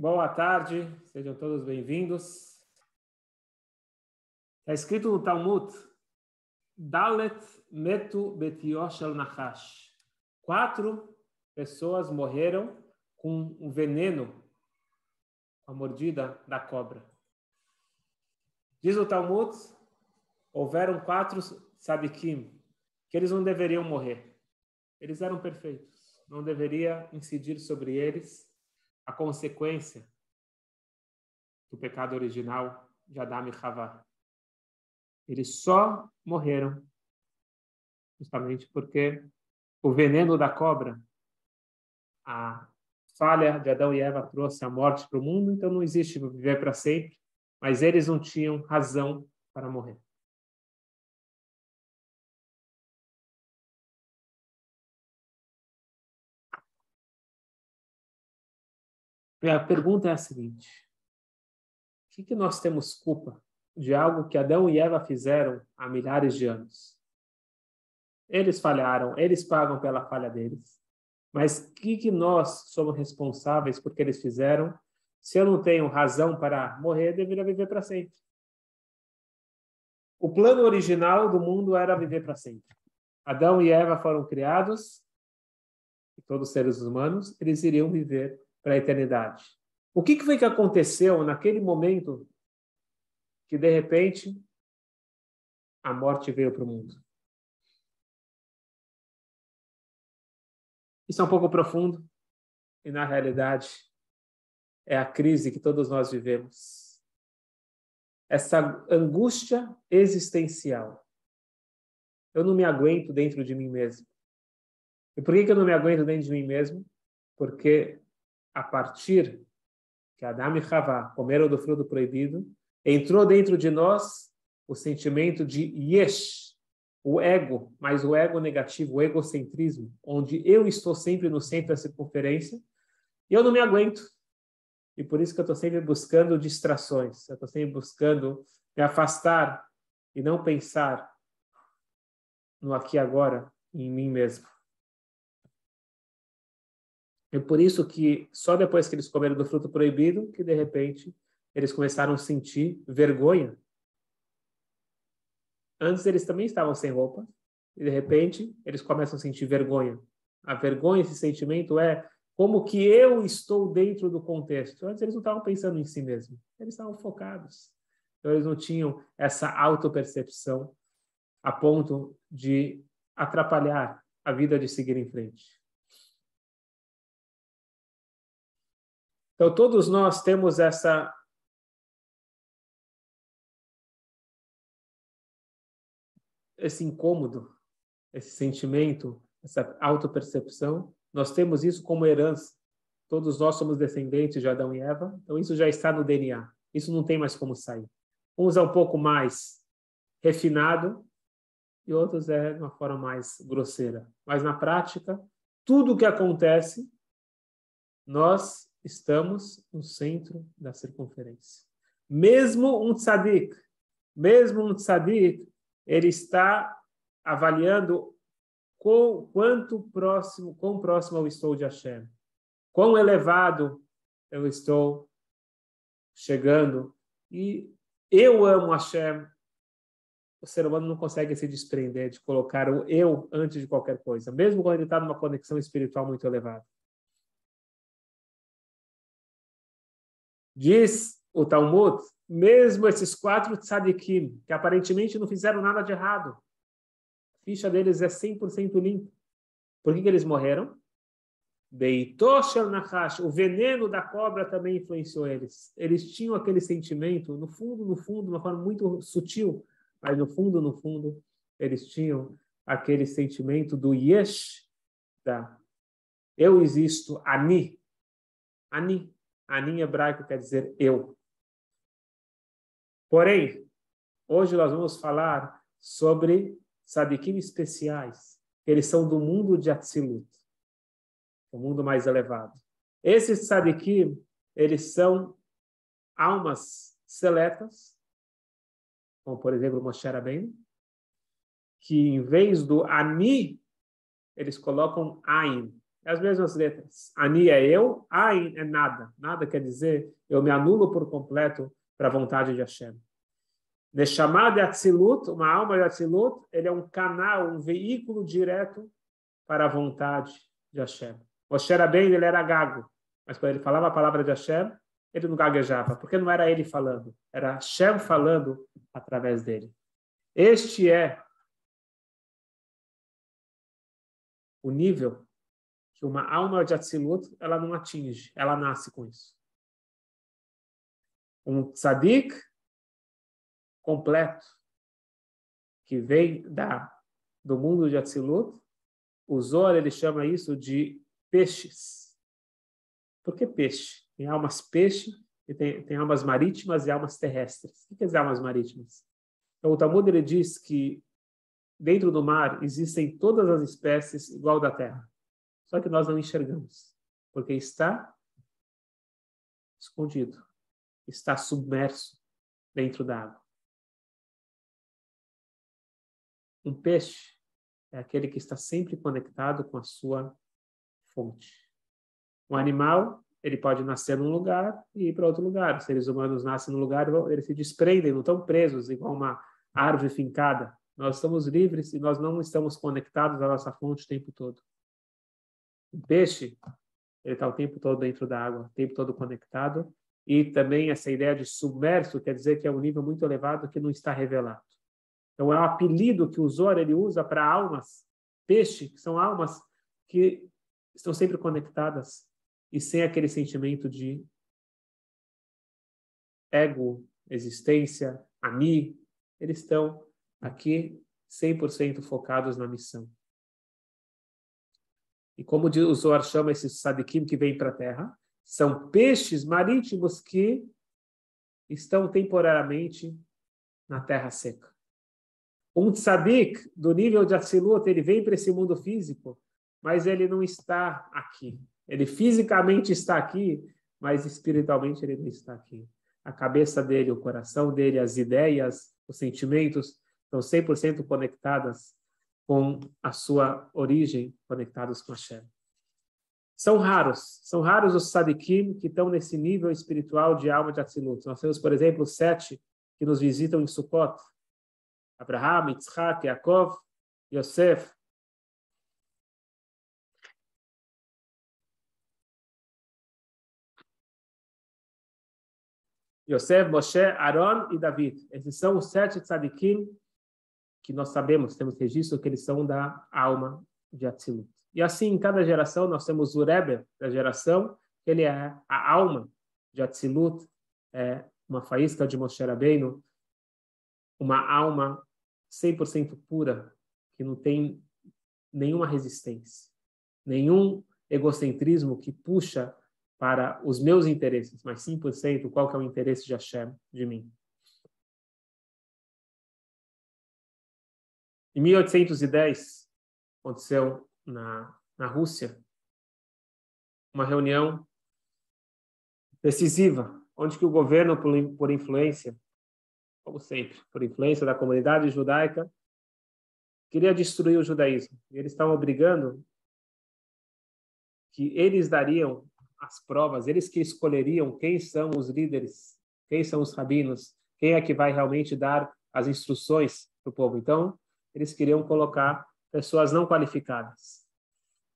Boa tarde, sejam todos bem-vindos. Está escrito no Talmud, Dalet Metu Betiosh al Nahash. Quatro pessoas morreram com um veneno, a mordida da cobra. Diz o Talmud, houveram quatro sadikim, que eles não deveriam morrer. Eles eram perfeitos. Não deveria incidir sobre eles a consequência do pecado original de Adão e Havá. Eles só morreram justamente porque o veneno da cobra, a falha de Adão e Eva trouxe a morte para o mundo, então não existe viver para sempre, mas eles não tinham razão para morrer. A pergunta é a seguinte: o que, que nós temos culpa de algo que Adão e Eva fizeram há milhares de anos? Eles falharam, eles pagam pela falha deles. Mas o que, que nós somos responsáveis porque eles fizeram? Se eu não tenho razão para morrer, deveria viver para sempre. O plano original do mundo era viver para sempre. Adão e Eva foram criados, e todos os seres humanos, eles iriam viver para a eternidade. O que, que foi que aconteceu naquele momento que, de repente, a morte veio para o mundo? Isso é um pouco profundo e, na realidade, é a crise que todos nós vivemos. Essa angústia existencial. Eu não me aguento dentro de mim mesmo. E por que, que eu não me aguento dentro de mim mesmo? Porque a partir que Adam e Havá comeram do fruto proibido, entrou dentro de nós o sentimento de yesh, o ego, mas o ego negativo, o egocentrismo, onde eu estou sempre no centro da circunferência e eu não me aguento. E por isso que eu estou sempre buscando distrações, eu estou sempre buscando me afastar e não pensar no aqui e agora, em mim mesmo. É por isso que só depois que eles comeram do fruto proibido que de repente eles começaram a sentir vergonha. Antes eles também estavam sem roupa e de repente eles começam a sentir vergonha. A vergonha, esse sentimento é como que eu estou dentro do contexto. Antes eles não estavam pensando em si mesmos, eles estavam focados. Então eles não tinham essa autopercepção a ponto de atrapalhar a vida de seguir em frente. Então, todos nós temos essa esse incômodo, esse sentimento, essa autopercepção, nós temos isso como herança. Todos nós somos descendentes de Adão e Eva, então isso já está no DNA. Isso não tem mais como sair. Uns é um pouco mais refinado e outros é de uma forma mais grosseira. Mas na prática, tudo o que acontece, nós estamos no centro da circunferência. Mesmo um tzadik, mesmo um tzadik, ele está avaliando com, quanto próximo, quão próximo eu estou de Hashem, quão elevado eu estou chegando. E eu amo Hashem. O ser humano não consegue se desprender de colocar o eu antes de qualquer coisa, mesmo quando ele está numa conexão espiritual muito elevada. Diz o Talmud, mesmo esses quatro tzadikim, que aparentemente não fizeram nada de errado, a ficha deles é 100% limpa. Por que, que eles morreram? Nahash, o veneno da cobra também influenciou eles. Eles tinham aquele sentimento, no fundo, no fundo, de uma forma muito sutil, mas no fundo, no fundo, eles tinham aquele sentimento do yesh, da eu existo, ani, ani, Ani em hebraico quer dizer eu. Porém, hoje nós vamos falar sobre sadikim especiais. Eles são do mundo de Atzilut, o mundo mais elevado. Esses sadikim, eles são almas seletas, como por exemplo Moshe Rabbeinu, que em vez do ani, eles colocam ain, as mesmas letras. Ani é eu, Ain é nada. Nada quer dizer eu me anulo por completo para a vontade de Hashem. Neshama de Atzilut, uma alma de Atzilut, ele é um canal, um veículo direto para a vontade de Hashem. Moshe bem, ele era gago, mas quando ele falava a palavra de Hashem, ele não gaguejava, porque não era ele falando, era Hashem falando através dele. Este é o nível que uma alma de Atzilut, ela não atinge, ela nasce com isso. Um tzadik completo, que vem da, do mundo de Atzilut, o Zohar ele chama isso de peixes. Por que peixe? Tem almas peixe e tem, tem almas marítimas e almas terrestres. O que quer dizer almas marítimas? Então, o Talmud ele diz que dentro do mar existem todas as espécies igual da terra. Só que nós não enxergamos, porque está escondido, está submerso dentro da água. Um peixe é aquele que está sempre conectado com a sua fonte. Um animal, ele pode nascer num lugar e ir para outro lugar. Os seres humanos nascem num lugar, eles se desprendem, não estão presos igual uma árvore fincada. Nós estamos livres e nós não estamos conectados à nossa fonte o tempo todo. Um peixe, ele está o tempo todo dentro da água, o tempo todo conectado. E também essa ideia de submerso quer dizer que é um nível muito elevado que não está revelado. Então, é um apelido que o Zohar ele usa para almas, peixe, que são almas que estão sempre conectadas e sem aquele sentimento de ego, existência, ami, eles estão aqui 100% focados na missão. E como o Zohar chama esses sadikim que vêm para a terra, são peixes marítimos que estão temporariamente na terra seca. Um tzadik do nível de Atzilut, ele vem para esse mundo físico, mas ele não está aqui. Ele fisicamente está aqui, mas espiritualmente ele não está aqui. A cabeça dele, o coração dele, as ideias, os sentimentos estão 100% conectadas com a sua origem, conectados com a Shem. São raros, são raros os sadikim que estão nesse nível espiritual de alma de Atzilut. Nós temos, por exemplo, sete que nos visitam em Sukkot, Abraham, Yitzhak, Yaakov, Yosef. Yosef, Moshe, Aaron e David. Esses são os sete tzadikim que nós sabemos, temos registro que eles são da alma de Atzilut. E assim, em cada geração, nós temos o Rebbe da geração, ele é a alma de Atzilut, é uma faísca de Moshe Rabbeinu, uma alma 100% pura, que não tem nenhuma resistência, nenhum egocentrismo que puxa para os meus interesses, mas 100% qual que é o interesse de Hashem de mim. Em 1810, aconteceu na, na Rússia uma reunião decisiva, onde que o governo, por, por influência como sempre, por influência da comunidade judaica, queria destruir o judaísmo. E eles estavam obrigando que eles dariam as provas, eles que escolheriam quem são os líderes, quem são os rabinos, quem é que vai realmente dar as instruções para o povo. Então, eles queriam colocar pessoas não qualificadas.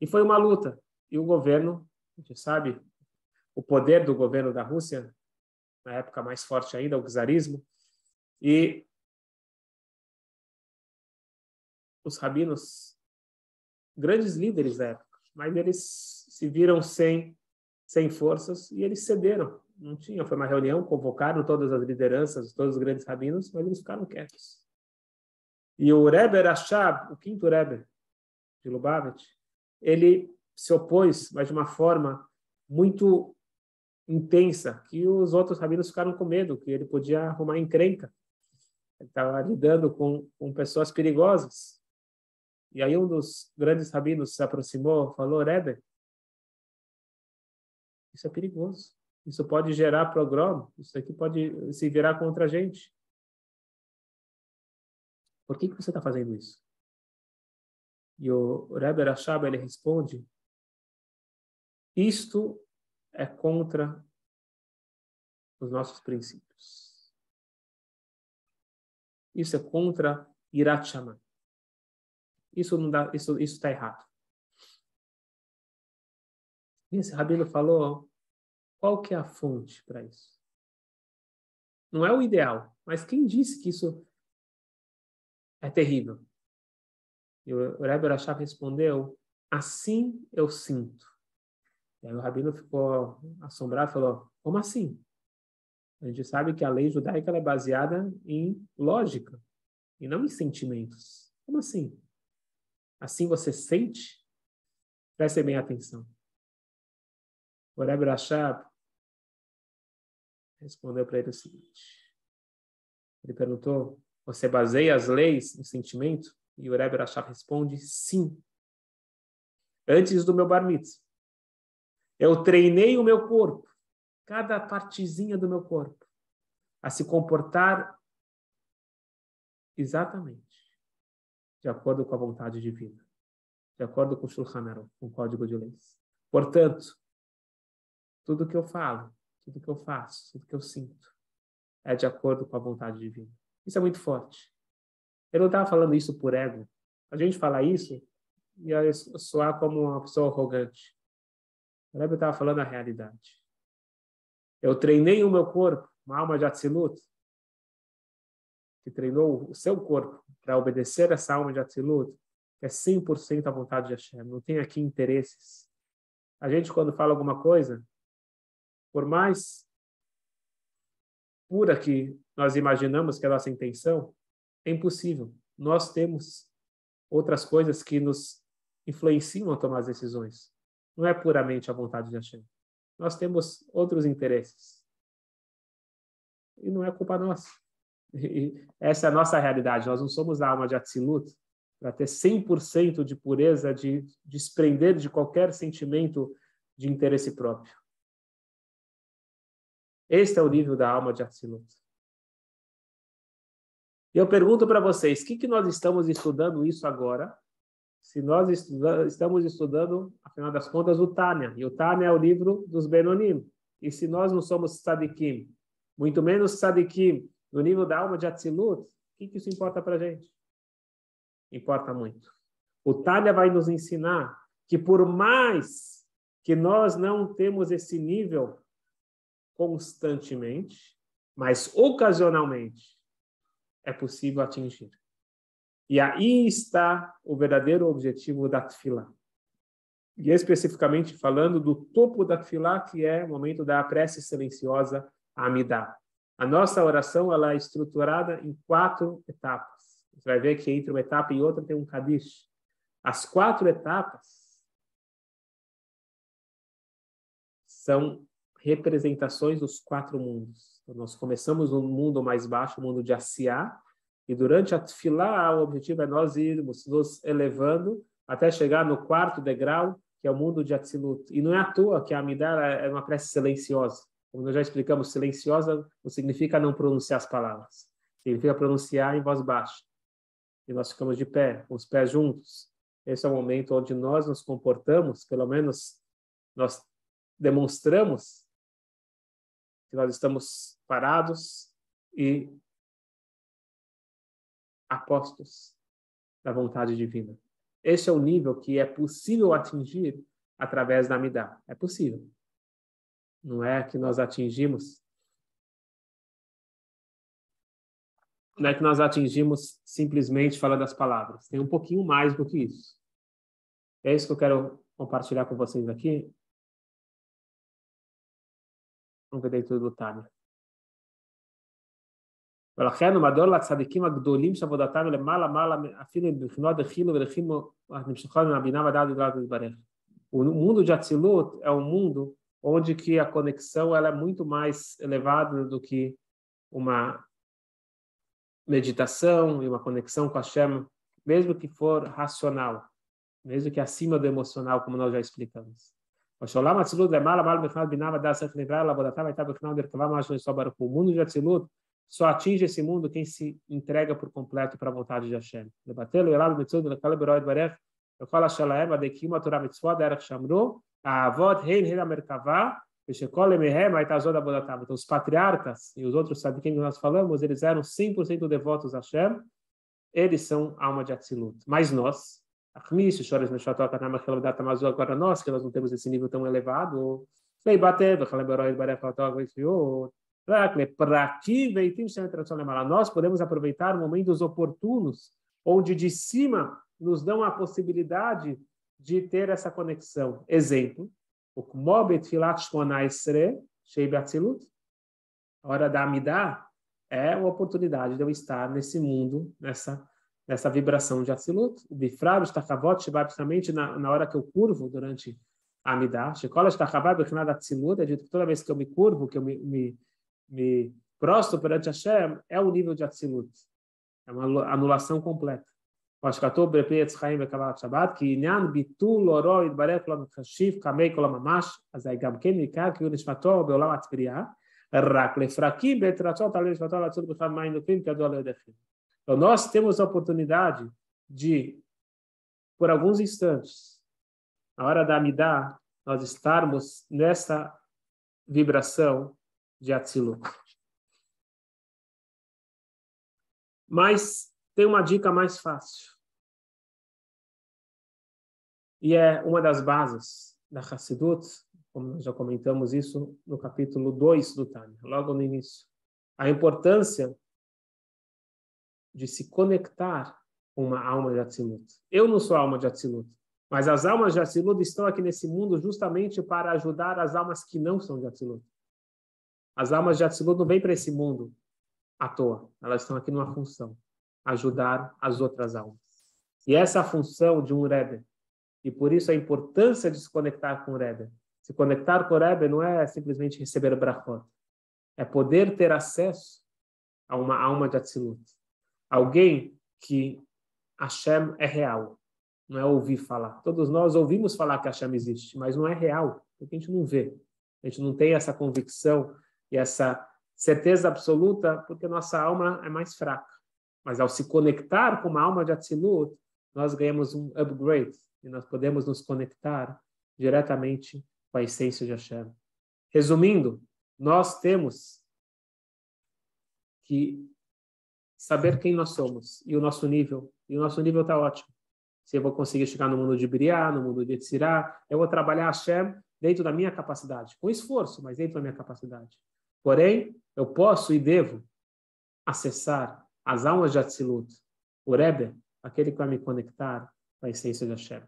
E foi uma luta. E o governo, a gente sabe, o poder do governo da Rússia, na época mais forte ainda, o czarismo, e os rabinos, grandes líderes da época, mas eles se viram sem, sem forças e eles cederam. Não tinha, foi uma reunião, convocaram todas as lideranças, todos os grandes rabinos, mas eles ficaram quietos. E o Rebbe Rashab, o quinto Rebbe de Lubavitch, ele se opôs, mas de uma forma muito intensa, que os outros rabinos ficaram com medo, que ele podia arrumar encrenca estava lidando com, com pessoas perigosas. E aí um dos grandes rabinos se aproximou, falou, Rebbe, isso é perigoso. Isso pode gerar programa. Isso aqui pode se virar contra a gente. Por que, que você está fazendo isso? E o Rebbe Rashab, ele responde Isto é contra os nossos princípios. Isso é contra Irat. Isso não dá, isso isso está errado. E esse rabino falou, qual que é a fonte para isso? Não é o ideal, mas quem disse que isso é terrível? E o Rebbe Rashab respondeu, assim eu sinto. E aí o rabino ficou assombrado e falou, como assim? A gente sabe que a lei judaica é baseada em lógica e não em sentimentos. Como assim? Assim você sente? Preste bem atenção. O Rebbe Rashab respondeu para ele o seguinte. Ele perguntou, você baseia as leis em sentimento? E o Rebbe Rashab responde, sim. Antes do meu bar mitzvah, eu treinei o meu corpo, cada partezinha do meu corpo, a se comportar exatamente de acordo com a vontade divina, de acordo com o Shulchan Aruch, com o Código de Leis. Portanto, tudo que eu falo, tudo que eu faço, tudo que eu sinto, é de acordo com a vontade divina. Isso é muito forte. Eu não estava falando isso por ego. A gente fala isso e soar como uma pessoa arrogante. O Rebbe estava falando a realidade. Eu treinei o meu corpo, uma alma de Atzilut, que treinou o seu corpo para obedecer essa alma de Atzilut, que é 100% a vontade de Hashem. Não tem aqui interesses. A gente, quando fala alguma coisa, por mais pura que nós imaginamos que é a nossa intenção, é impossível. Nós temos outras coisas que nos influenciam a tomar as decisões. Não é puramente a vontade de Hashem. Nós temos outros interesses. E não é culpa nossa. E essa é a nossa realidade. Nós não somos a alma de Atzilut para ter 100% de pureza, de desprender de qualquer sentimento de interesse próprio. Este é o nível da alma de Atzilut. E eu pergunto para vocês, o que, que nós estamos estudando isso agora? Se nós estuda, estamos estudando, afinal das contas, o Tânia. E o Tânia é o livro dos Benonim. E se nós não somos Sadikim, muito menos Sadikim, no nível da alma de Atzilut, o que, que isso importa para a gente? Importa muito. O Tânia vai nos ensinar que por mais que nós não temos esse nível constantemente, mas ocasionalmente é possível atingir. E aí está o verdadeiro objetivo da Tfilá. E especificamente falando do topo da Tfilá, que é o momento da prece silenciosa Amidá. A nossa oração ela é estruturada em quatro etapas. Você vai ver que entre uma etapa e outra tem um Kadish. As quatro etapas são representações dos quatro mundos. Então, nós começamos no mundo mais baixo, o mundo de Asiá, e durante a Tfilá, o objetivo é nós irmos nos elevando até chegar no quarto degrau, que é o mundo de Atzilut. E não é à toa que a Amidala é uma prece silenciosa. Como nós já explicamos, silenciosa não significa não pronunciar as palavras. Significa pronunciar em voz baixa. E nós ficamos de pé, com os pés juntos. Esse é o momento onde nós nos comportamos, pelo menos nós demonstramos que nós estamos parados e apostos da vontade divina. Esse é o nível que é possível atingir através da Amidá. É possível. Não é que nós atingimos. Não é que nós atingimos simplesmente falando as palavras. Tem um pouquinho mais do que isso. É isso que eu quero compartilhar com vocês aqui Vamos ver dentro do Tânia. ולכן הוא מדור לצדיקים הגדולים שעבודתם למעלה מעלה אפילו מבחינות דחילו ודחימו נמשכו מן הבינה ודעת ודעת להתברך. O mundo de Atzilut é um mundo onde que a conexão ela é muito mais elevada do que uma meditação e uma conexão com a Hashem, mesmo que for racional, mesmo que acima do emocional, como nós já explicamos. O mundo de Atzilut só atinge esse mundo quem se entrega por completo para a vontade de Hashem. a avot rein rein merkavá, então, os patriarcas e os outros sadikim que nós falamos, eles eram 100% devotos a Hashem, eles são alma de Atzilut. Mas nós, agora nós, que nós não temos esse nível tão elevado, nós podemos aproveitar momentos oportunos, onde de cima nos dão a possibilidade de ter essa conexão. Exemplo, o Kmobet Filat Shmonaisre, Shei Batzilut, a hora da Amidah, é uma oportunidade de eu estar nesse mundo, nessa nessa vibração de Atzilut. O Bifrado está cavot, principalmente na, na hora que eu curvo durante a Amidah. Shekola está cavot, Bechinad Atzilut, é dito que toda vez que eu me curvo, que eu me, me, me prostro perante Hashem, é o nível de Atzilut. É uma anulação completa. מה שכתוב בפרי עץ חיים וקבלת שבת, כי עניין ביטול אורו יתברך לו מחשיב כמי כל הממש, אז זה גם כן ניכר כי הוא נשמתו בעולם הצפייה, רק לפרקים בעת רצות על נשמתו לצוד בכלל מים נופים כידוע לידיכם. então, nós temos a oportunidade de, por alguns instantes, na hora da Amidá, nós estarmos nessa vibração de Atzilut. Mas tem uma dica mais fácil. E é uma das bases da Hassidut, como nós já comentamos isso no capítulo 2 do Tânia, logo no início. A importância de se conectar com uma alma de Atzilut. Eu não sou alma de Atzilut, mas as almas de Atzilut estão aqui nesse mundo justamente para ajudar as almas que não são de Atzilut. As almas de Atzilut não vêm para esse mundo à toa, elas estão aqui numa função, ajudar as outras almas. E essa é a função de um Rebbe, e por isso a importância de se conectar com o Rebbe. Se conectar com o Rebbe não é simplesmente receber brachot. É poder ter acesso a uma alma de Atzilut. Alguém que Hashem é real. Não é ouvir falar. Todos nós ouvimos falar que Hashem existe, mas não é real, porque a gente não vê. A gente não tem essa convicção e essa certeza absoluta, porque nossa alma é mais fraca. Mas ao se conectar com uma alma de Atzilut, nós ganhamos um upgrade, e nós podemos nos conectar diretamente com a essência de Hashem. Resumindo, nós temos que saber quem nós somos e o nosso nível. E o nosso nível está ótimo. Se eu vou conseguir chegar no mundo de Briá, no mundo de Etzirá, eu vou trabalhar Hashem dentro da minha capacidade, com esforço, mas dentro da minha capacidade. Porém, eu posso e devo acessar as almas de Atzilut, o Rebbe, aquele que vai me conectar a essência de Hashem.